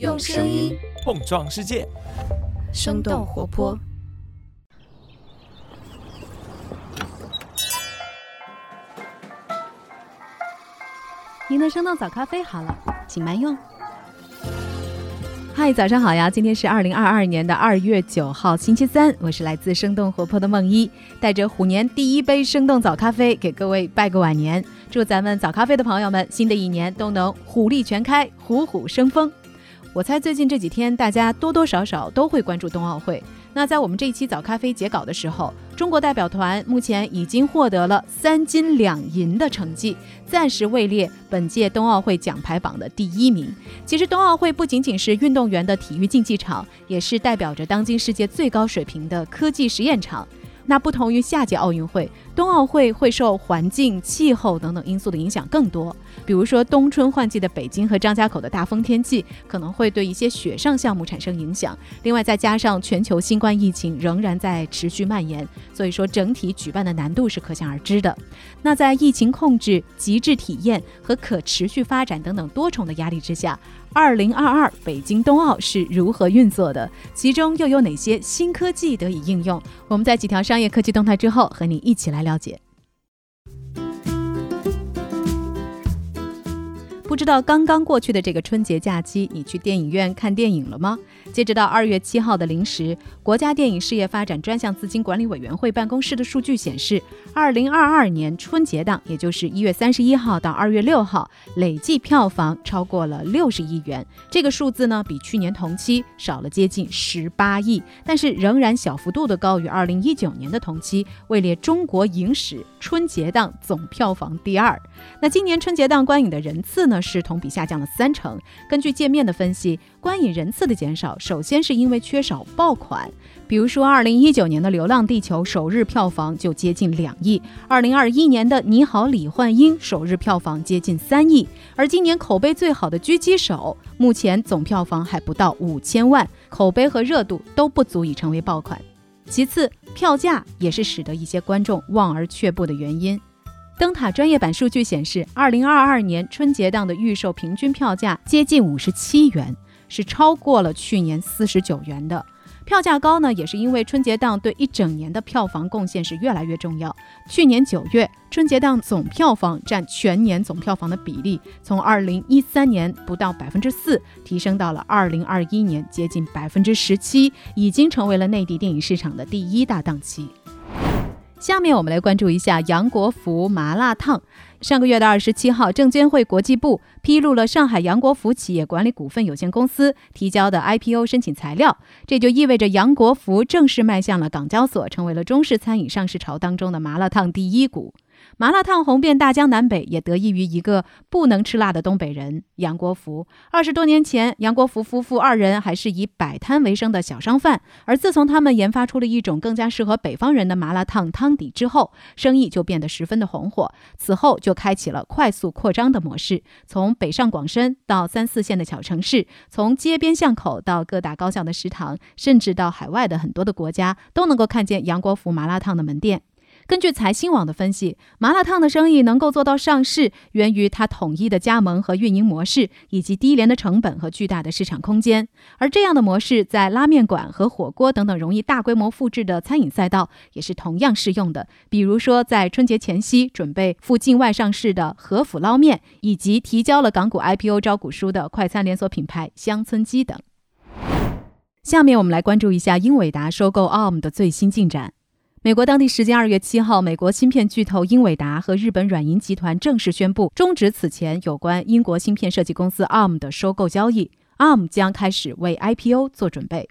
用声音碰撞世界，生动活泼。您的生动早咖啡好了，请慢用。嗨，早上好呀！今天是二零二二年的二月九号，星期三。我是来自生动活泼的梦一，带着虎年第一杯生动早咖啡，给各位拜个晚年。祝咱们早咖啡的朋友们，新的一年都能虎力全开，虎虎生风。我猜最近这几天，大家多多少少都会关注冬奥会。那在我们这一期早咖啡截稿的时候，中国代表团目前已经获得了三金两银的成绩，暂时位列本届冬奥会奖牌榜的第一名。其实，冬奥会不仅仅是运动员的体育竞技场，也是代表着当今世界最高水平的科技实验场。那不同于夏季奥运会，冬奥会会受环境、气候等等因素的影响更多。比如说，冬春换季的北京和张家口的大风天气，可能会对一些雪上项目产生影响。另外，再加上全球新冠疫情仍然在持续蔓延，所以说整体举办的难度是可想而知的。那在疫情控制、极致体验和可持续发展等等多重的压力之下。二零二二北京冬奥是如何运作的？其中又有哪些新科技得以应用？我们在几条商业科技动态之后，和你一起来了解。不知道刚刚过去的这个春节假期，你去电影院看电影了吗？截止到二月七号的零时，国家电影事业发展专项资金管理委员会办公室的数据显示，二零二二年春节档，也就是一月三十一号到二月六号，累计票房超过了六十亿元。这个数字呢，比去年同期少了接近十八亿，但是仍然小幅度的高于二零一九年的同期，位列中国影史春节档总票房第二。那今年春节档观影的人次呢，是同比下降了三成。根据界面的分析，观影人次的减少。首先是因为缺少爆款，比如说二零一九年的《流浪地球》首日票房就接近两亿，二零二一年的《你好，李焕英》首日票房接近三亿，而今年口碑最好的《狙击手》目前总票房还不到五千万，口碑和热度都不足以成为爆款。其次，票价也是使得一些观众望而却步的原因。灯塔专业版数据显示，二零二二年春节档的预售平均票价接近五十七元。是超过了去年四十九元的票价高呢，也是因为春节档对一整年的票房贡献是越来越重要。去年九月，春节档总票房占全年总票房的比例，从二零一三年不到百分之四，提升到了二零二一年接近百分之十七，已经成为了内地电影市场的第一大档期。下面我们来关注一下杨国福麻辣烫。上个月的二十七号，证监会国际部披露了上海杨国福企业管理股份有限公司提交的 IPO 申请材料，这就意味着杨国福正式迈向了港交所，成为了中式餐饮上市潮当中的麻辣烫第一股。麻辣烫红遍大江南北，也得益于一个不能吃辣的东北人杨国福。二十多年前，杨国福夫妇二人还是以摆摊为生的小商贩，而自从他们研发出了一种更加适合北方人的麻辣烫汤底之后，生意就变得十分的红火。此后就开启了快速扩张的模式，从北上广深到三四线的小城市，从街边巷口到各大高校的食堂，甚至到海外的很多的国家，都能够看见杨国福麻辣烫的门店。根据财新网的分析，麻辣烫的生意能够做到上市，源于它统一的加盟和运营模式，以及低廉的成本和巨大的市场空间。而这样的模式在拉面馆和火锅等等容易大规模复制的餐饮赛道也是同样适用的。比如说，在春节前夕准备赴境外上市的和府捞面，以及提交了港股 IPO 招股书的快餐连锁品牌乡村鸡等。下面我们来关注一下英伟达收购 ARM 的最新进展。美国当地时间二月七号，美国芯片巨头英伟达和日本软银集团正式宣布终止此前有关英国芯片设计公司 ARM 的收购交易，ARM 将开始为 IPO 做准备。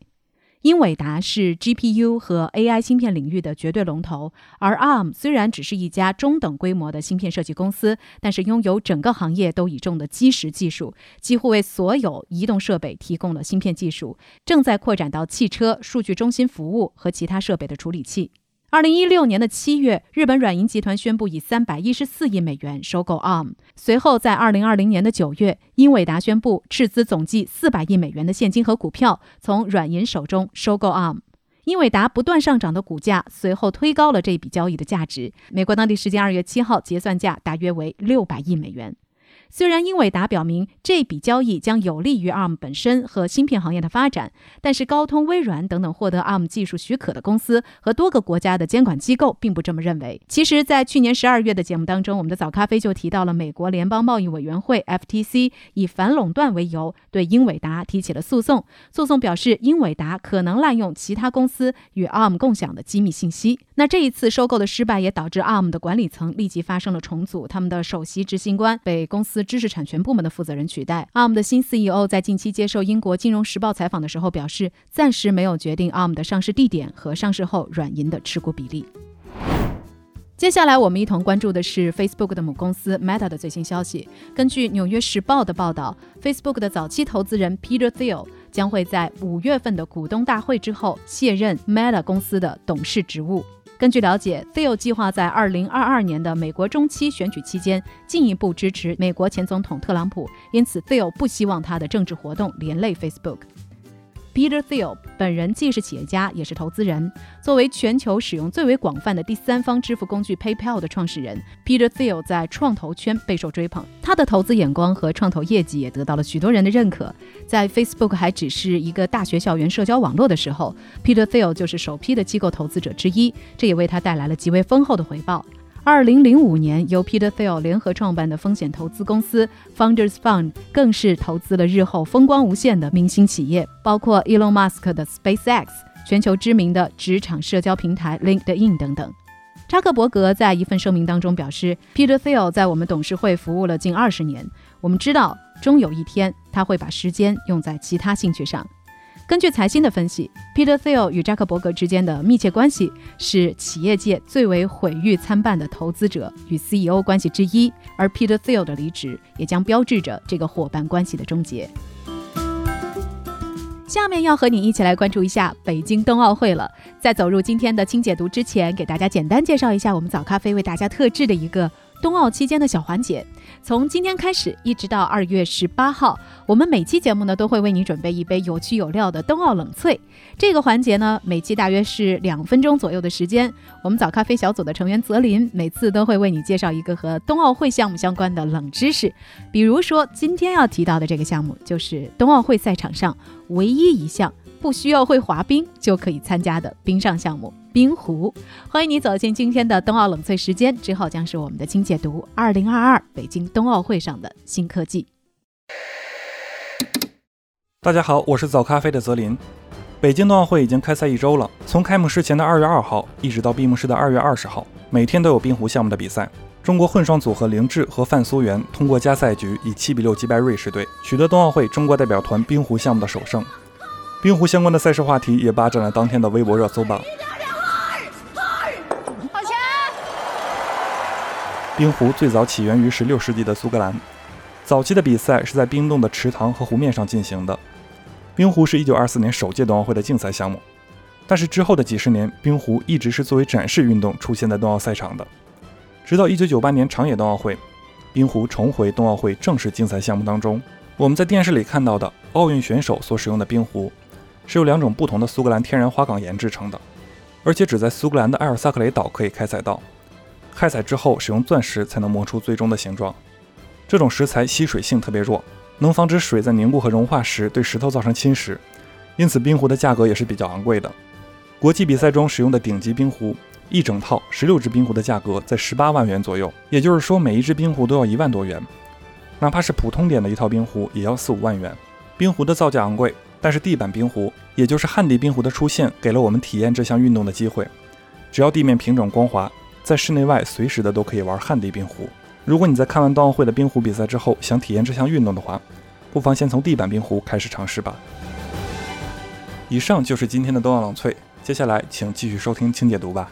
英伟达是 GPU 和 AI 芯片领域的绝对龙头，而 ARM 虽然只是一家中等规模的芯片设计公司，但是拥有整个行业都倚重的基石技术，几乎为所有移动设备提供了芯片技术，正在扩展到汽车、数据中心服务和其他设备的处理器。二零一六年的七月，日本软银集团宣布以三百一十四亿美元收购 ARM。随后，在二零二零年的九月，英伟达宣布斥资总计四百亿美元的现金和股票，从软银手中收购 ARM。英伟达不断上涨的股价随后推高了这笔交易的价值。美国当地时间二月七号，结算价大约为六百亿美元。虽然英伟达表明这笔交易将有利于 ARM 本身和芯片行业的发展，但是高通、微软等等获得 ARM 技术许可的公司和多个国家的监管机构并不这么认为。其实，在去年十二月的节目当中，我们的早咖啡就提到了美国联邦贸易委员会 FTC 以反垄断为由对英伟达提起了诉讼，诉讼表示英伟达可能滥用其他公司与 ARM 共享的机密信息。那这一次收购的失败也导致 ARM 的管理层立即发生了重组，他们的首席执行官被公司司知识产权部门的负责人取代。ARM 的新 CEO 在近期接受英国金融时报采访的时候表示，暂时没有决定 ARM 的上市地点和上市后软银的持股比例。接下来，我们一同关注的是 Facebook 的母公司 Meta 的最新消息。根据《纽约时报》的报道，Facebook 的早期投资人 Peter Thiel 将会在五月份的股东大会之后卸任 Meta 公司的董事职务。根据了解，Thiel 计划在2022年的美国中期选举期间进一步支持美国前总统特朗普，因此 Thiel 不希望他的政治活动连累 Facebook。Peter Thiel 本人既是企业家，也是投资人。作为全球使用最为广泛的第三方支付工具 PayPal 的创始人，Peter Thiel 在创投圈备受追捧。他的投资眼光和创投业绩也得到了许多人的认可。在 Facebook 还只是一个大学校园社交网络的时候，Peter Thiel 就是首批的机构投资者之一，这也为他带来了极为丰厚的回报。二零零五年，由 Peter Thiel 联合创办的风险投资公司 Founders Fund 更是投资了日后风光无限的明星企业，包括 Elon Musk 的 SpaceX、全球知名的职场社交平台 LinkedIn 等等。扎克伯格在一份声明当中表示：“Peter Thiel 在我们董事会服务了近二十年，我们知道终有一天他会把时间用在其他兴趣上。”根据财新的分析，Peter Thiel 与扎克伯格之间的密切关系是企业界最为毁誉参半的投资者与 CEO 关系之一，而 Peter Thiel 的离职也将标志着这个伙伴关系的终结。下面要和你一起来关注一下北京冬奥会了。在走入今天的清解读之前，给大家简单介绍一下我们早咖啡为大家特制的一个。冬奥期间的小环节，从今天开始一直到二月十八号，我们每期节目呢都会为你准备一杯有趣有料的冬奥冷萃。这个环节呢，每期大约是两分钟左右的时间。我们早咖啡小组的成员泽林每次都会为你介绍一个和冬奥会项目相关的冷知识，比如说今天要提到的这个项目，就是冬奥会赛场上唯一一项。不需要会滑冰就可以参加的冰上项目——冰壶。欢迎你走进今天的冬奥冷萃时间，之后将是我们的精解读：二零二二北京冬奥会上的新科技。大家好，我是早咖啡的泽林。北京冬奥会已经开赛一周了，从开幕式前的二月二号一直到闭幕式的二月二十号，每天都有冰壶项目的比赛。中国混双组合凌志和范苏媛通过加赛局以七比六击败瑞士队，取得冬奥会中国代表团冰壶项目的首胜。冰壶相关的赛事话题也霸占了当天的微博热搜榜。冰壶最早起源于16世纪的苏格兰，早期的比赛是在冰冻的池塘和湖面上进行的。冰壶是一九二四年首届冬奥会的竞赛项目，但是之后的几十年，冰壶一直是作为展示运动出现在冬奥赛场的。直到1998年长野冬奥会，冰壶重回冬奥会正式竞赛项目当中。我们在电视里看到的奥运选手所使用的冰壶。是由两种不同的苏格兰天然花岗岩制成的，而且只在苏格兰的埃尔萨克雷岛可以开采到。开采之后，使用钻石才能磨出最终的形状。这种石材吸水性特别弱，能防止水在凝固和融化时对石头造成侵蚀，因此冰壶的价格也是比较昂贵的。国际比赛中使用的顶级冰壶，一整套十六只冰壶的价格在十八万元左右，也就是说每一只冰壶都要一万多元。哪怕是普通点的一套冰壶，也要四五万元。冰壶的造价昂贵。但是地板冰壶，也就是旱地冰壶的出现，给了我们体验这项运动的机会。只要地面平整光滑，在室内外随时的都可以玩旱地冰壶。如果你在看完冬奥会的冰壶比赛之后，想体验这项运动的话，不妨先从地板冰壶开始尝试吧。以上就是今天的冬奥冷萃，接下来请继续收听轻解读吧。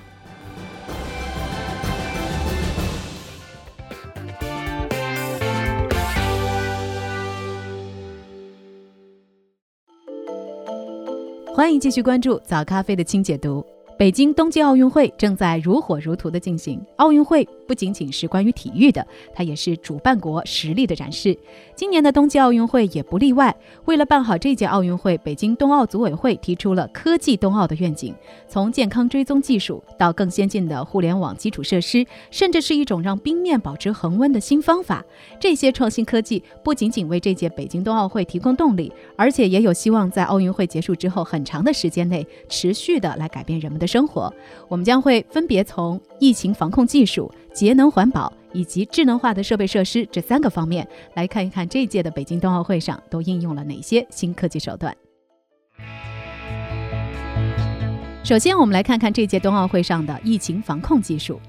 欢迎继续关注早咖啡的清解读。北京冬季奥运会正在如火如荼的进行，奥运会不仅仅是关于体育的，它也是主办国实力的展示。今年的冬季奥运会也不例外。为了办好这届奥运会，北京冬奥组委会提出了“科技冬奥”的愿景，从健康追踪技术到更先进的互联网基础设施，甚至是一种让冰面保持恒温的新方法。这些创新科技不仅仅为这届北京冬奥会提供动力，而且也有希望在奥运会结束之后很长的时间内持续的来改变人们的生活。我们将会分别从疫情防控技术。节能环保以及智能化的设备设施这三个方面来看一看这届的北京冬奥会上都应用了哪些新科技手段。首先，我们来看看这届冬奥会上的疫情防控技术。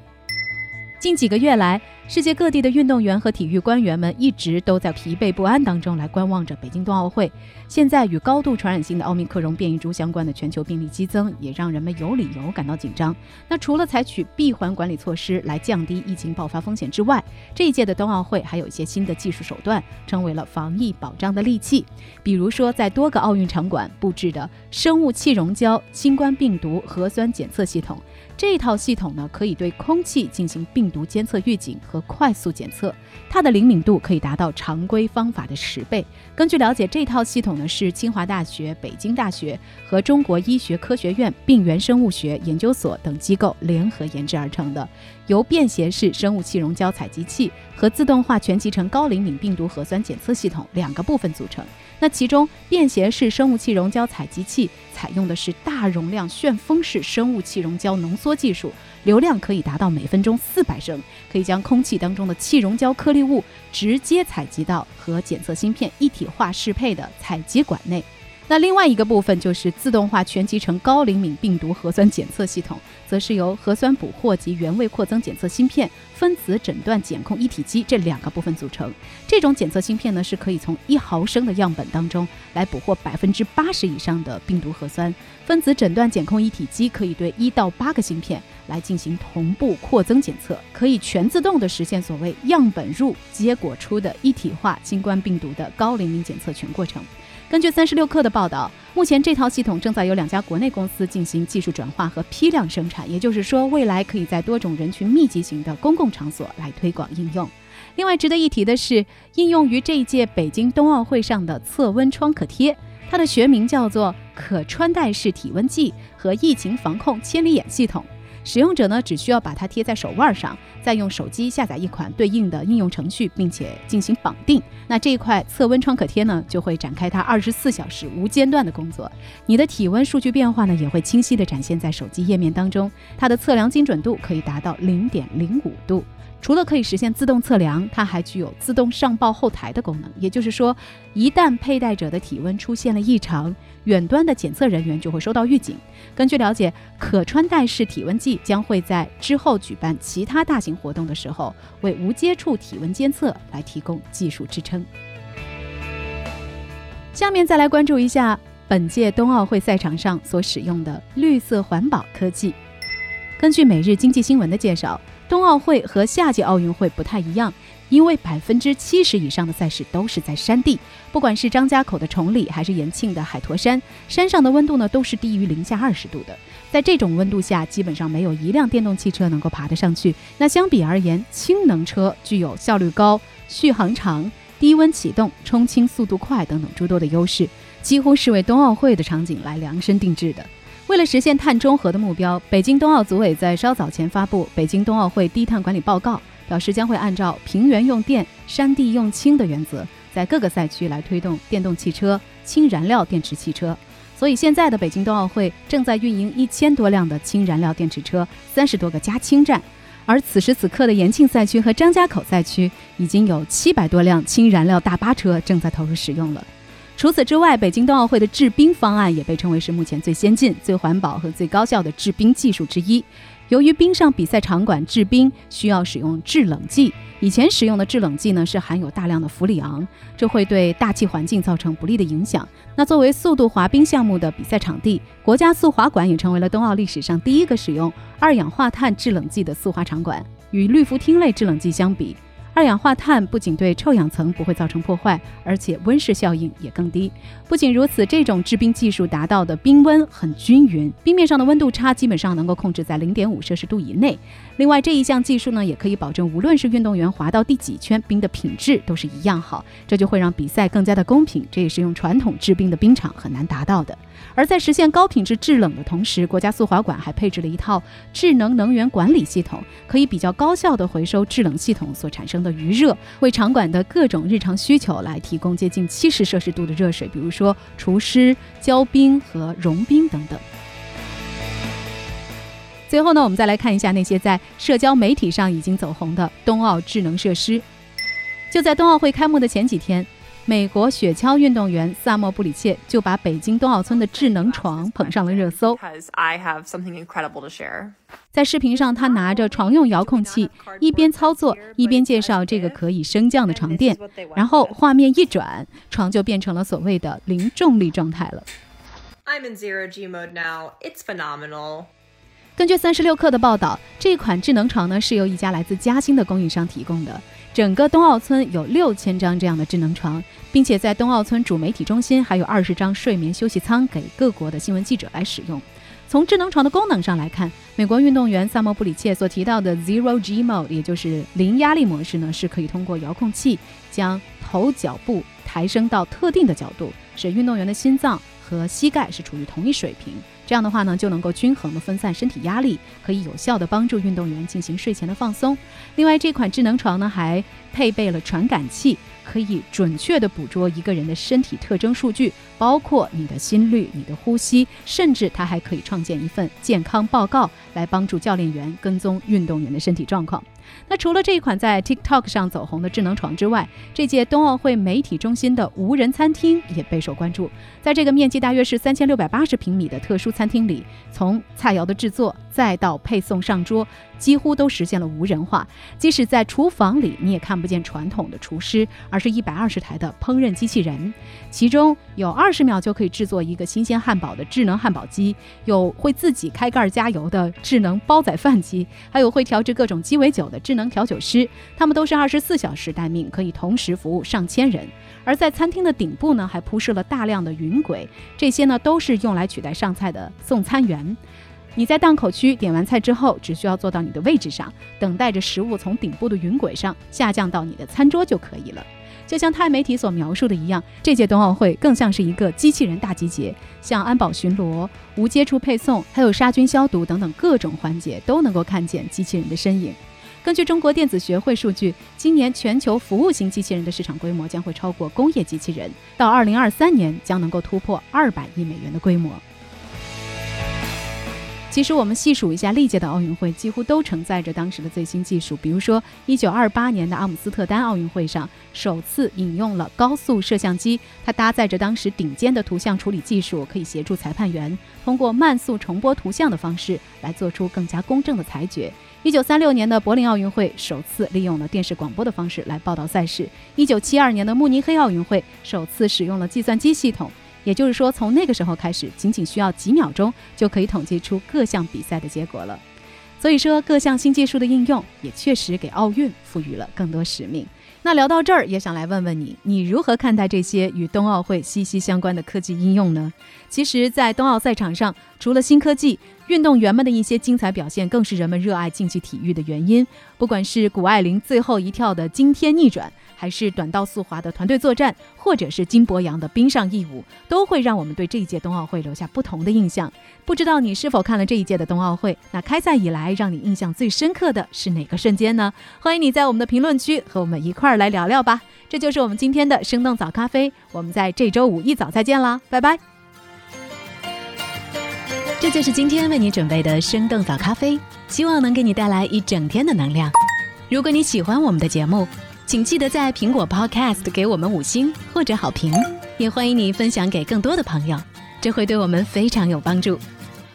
近几个月来，世界各地的运动员和体育官员们一直都在疲惫不安当中来观望着北京冬奥会。现在与高度传染性的奥密克戎变异株相关的全球病例激增，也让人们有理由感到紧张。那除了采取闭环管理措施来降低疫情爆发风险之外，这一届的冬奥会还有一些新的技术手段，成为了防疫保障的利器。比如说，在多个奥运场馆布置的生物气溶胶新冠病毒核酸检测系统。这套系统呢，可以对空气进行病毒监测预警和快速检测，它的灵敏度可以达到常规方法的十倍。根据了解，这套系统呢是清华大学、北京大学和中国医学科学院病原生物学研究所等机构联合研制而成的，由便携式生物气溶胶采集器和自动化全集成高灵敏病毒核酸检测系统两个部分组成。那其中，便携式生物气溶胶采集器采用的是大容量旋风式生物气溶胶浓缩技术，流量可以达到每分钟四百升，可以将空气当中的气溶胶颗粒物直接采集到和检测芯片一体化适配的采集管内。那另外一个部分就是自动化全集成高灵敏病毒核酸检测系统，则是由核酸捕获及原位扩增检测芯片、分子诊断检控一体机这两个部分组成。这种检测芯片呢，是可以从一毫升的样本当中来捕获百分之八十以上的病毒核酸。分子诊断检控一体机可以对一到八个芯片来进行同步扩增检测，可以全自动的实现所谓样本入结果出的一体化新冠病毒的高灵敏检测全过程。根据三十六氪的报道，目前这套系统正在由两家国内公司进行技术转化和批量生产，也就是说，未来可以在多种人群密集型的公共场所来推广应用。另外值得一提的是，应用于这一届北京冬奥会上的测温创可贴，它的学名叫做可穿戴式体温计和疫情防控千里眼系统。使用者呢，只需要把它贴在手腕上，再用手机下载一款对应的应用程序，并且进行绑定。那这一块测温创可贴呢，就会展开它二十四小时无间断的工作。你的体温数据变化呢，也会清晰地展现在手机页面当中。它的测量精准度可以达到零点零五度。除了可以实现自动测量，它还具有自动上报后台的功能。也就是说，一旦佩戴者的体温出现了异常，远端的检测人员就会收到预警。根据了解，可穿戴式体温计将会在之后举办其他大型活动的时候，为无接触体温监测来提供技术支撑。下面再来关注一下本届冬奥会赛场上所使用的绿色环保科技。根据《每日经济新闻》的介绍。冬奥会和夏季奥运会不太一样，因为百分之七十以上的赛事都是在山地，不管是张家口的崇礼还是延庆的海坨山，山上的温度呢都是低于零下二十度的。在这种温度下，基本上没有一辆电动汽车能够爬得上去。那相比而言，氢能车具有效率高、续航长、低温启动、冲清速度快等等诸多的优势，几乎是为冬奥会的场景来量身定制的。为了实现碳中和的目标，北京冬奥组委在稍早前发布《北京冬奥会低碳管理报告》，表示将会按照平原用电、山地用氢的原则，在各个赛区来推动电动汽车、氢燃料电池汽车。所以，现在的北京冬奥会正在运营一千多辆的氢燃料电池车，三十多个加氢站。而此时此刻的延庆赛区和张家口赛区，已经有七百多辆氢燃料大巴车正在投入使用了。除此之外，北京冬奥会的制冰方案也被称为是目前最先进、最环保和最高效的制冰技术之一。由于冰上比赛场馆制冰需要使用制冷剂，以前使用的制冷剂呢是含有大量的氟里昂，这会对大气环境造成不利的影响。那作为速度滑冰项目的比赛场地，国家速滑馆也成为了冬奥历史上第一个使用二氧化碳制冷剂的速滑场馆。与氯氟烃类制冷剂相比，二氧化碳不仅对臭氧层不会造成破坏，而且温室效应也更低。不仅如此，这种制冰技术达到的冰温很均匀，冰面上的温度差基本上能够控制在零点五摄氏度以内。另外，这一项技术呢，也可以保证无论是运动员滑到第几圈，冰的品质都是一样好，这就会让比赛更加的公平。这也是用传统制冰的冰场很难达到的。而在实现高品质制冷的同时，国家速滑馆还配置了一套智能能源管理系统，可以比较高效地回收制冷系统所产生的余热，为场馆的各种日常需求来提供接近七十摄氏度的热水，比如说除湿、浇冰和融冰等等。最后呢，我们再来看一下那些在社交媒体上已经走红的冬奥智能设施。就在冬奥会开幕的前几天。美国雪橇运动员萨莫布里切就把北京冬奥村的智能床捧上了热搜。在视频上，他拿着床用遥控器，一边操作一边介绍这个可以升降的床垫。然后画面一转，床就变成了所谓的零重力状态了。根据三十六氪的报道，这款智能床呢是由一家来自嘉兴的供应商提供的。整个冬奥村有六千张这样的智能床，并且在冬奥村主媒体中心还有二十张睡眠休息舱给各国的新闻记者来使用。从智能床的功能上来看，美国运动员萨莫布里切所提到的 Zero G Mode，也就是零压力模式呢，是可以通过遥控器将头脚部抬升到特定的角度，使运动员的心脏和膝盖是处于同一水平。这样的话呢，就能够均衡的分散身体压力，可以有效的帮助运动员进行睡前的放松。另外，这款智能床呢还配备了传感器，可以准确的捕捉一个人的身体特征数据，包括你的心率、你的呼吸，甚至它还可以创建一份健康报告，来帮助教练员跟踪运动员的身体状况。那除了这一款在 TikTok 上走红的智能床之外，这届冬奥会媒体中心的无人餐厅也备受关注。在这个面积大约是三千六百八十平米的特殊餐厅里，从菜肴的制作再到配送上桌，几乎都实现了无人化。即使在厨房里，你也看不见传统的厨师，而是一百二十台的烹饪机器人。其中有二十秒就可以制作一个新鲜汉堡的智能汉堡机，有会自己开盖加油的智能煲仔饭机，还有会调制各种鸡尾酒的智能调酒师。他们都是二十四小时待命，可以同时服务上千人。而在餐厅的顶部呢，还铺设了大量的云轨，这些呢都是用来取代上菜的送餐员。你在档口区点完菜之后，只需要坐到你的位置上，等待着食物从顶部的云轨上下降到你的餐桌就可以了。就像泰媒体所描述的一样，这届冬奥会更像是一个机器人大集结，像安保巡逻、无接触配送，还有杀菌消毒等等各种环节，都能够看见机器人的身影。根据中国电子学会数据，今年全球服务型机器人的市场规模将会超过工业机器人，到二零二三年将能够突破二百亿美元的规模。其实我们细数一下历届的奥运会，几乎都承载着当时的最新技术。比如说，一九二八年的阿姆斯特丹奥运会上，首次引用了高速摄像机，它搭载着当时顶尖的图像处理技术，可以协助裁判员通过慢速重播图像的方式来做出更加公正的裁决。一九三六年的柏林奥运会首次利用了电视广播的方式来报道赛事。一九七二年的慕尼黑奥运会首次使用了计算机系统。也就是说，从那个时候开始，仅仅需要几秒钟就可以统计出各项比赛的结果了。所以说，各项新技术的应用也确实给奥运赋予了更多使命。那聊到这儿，也想来问问你，你如何看待这些与冬奥会息息相关的科技应用呢？其实，在冬奥赛场上，除了新科技，运动员们的一些精彩表现，更是人们热爱竞技体育的原因。不管是谷爱凌最后一跳的惊天逆转，还是短道速滑的团队作战，或者是金博洋的冰上义舞，都会让我们对这一届冬奥会留下不同的印象。不知道你是否看了这一届的冬奥会？那开赛以来来让你印象最深刻的是哪个瞬间呢？欢迎你在我们的评论区和我们一块儿来聊聊吧。这就是我们今天的生动早咖啡，我们在这周五一早再见啦，拜拜。这就是今天为你准备的生动早咖啡，希望能给你带来一整天的能量。如果你喜欢我们的节目，请记得在苹果 Podcast 给我们五星或者好评，也欢迎你分享给更多的朋友，这会对我们非常有帮助。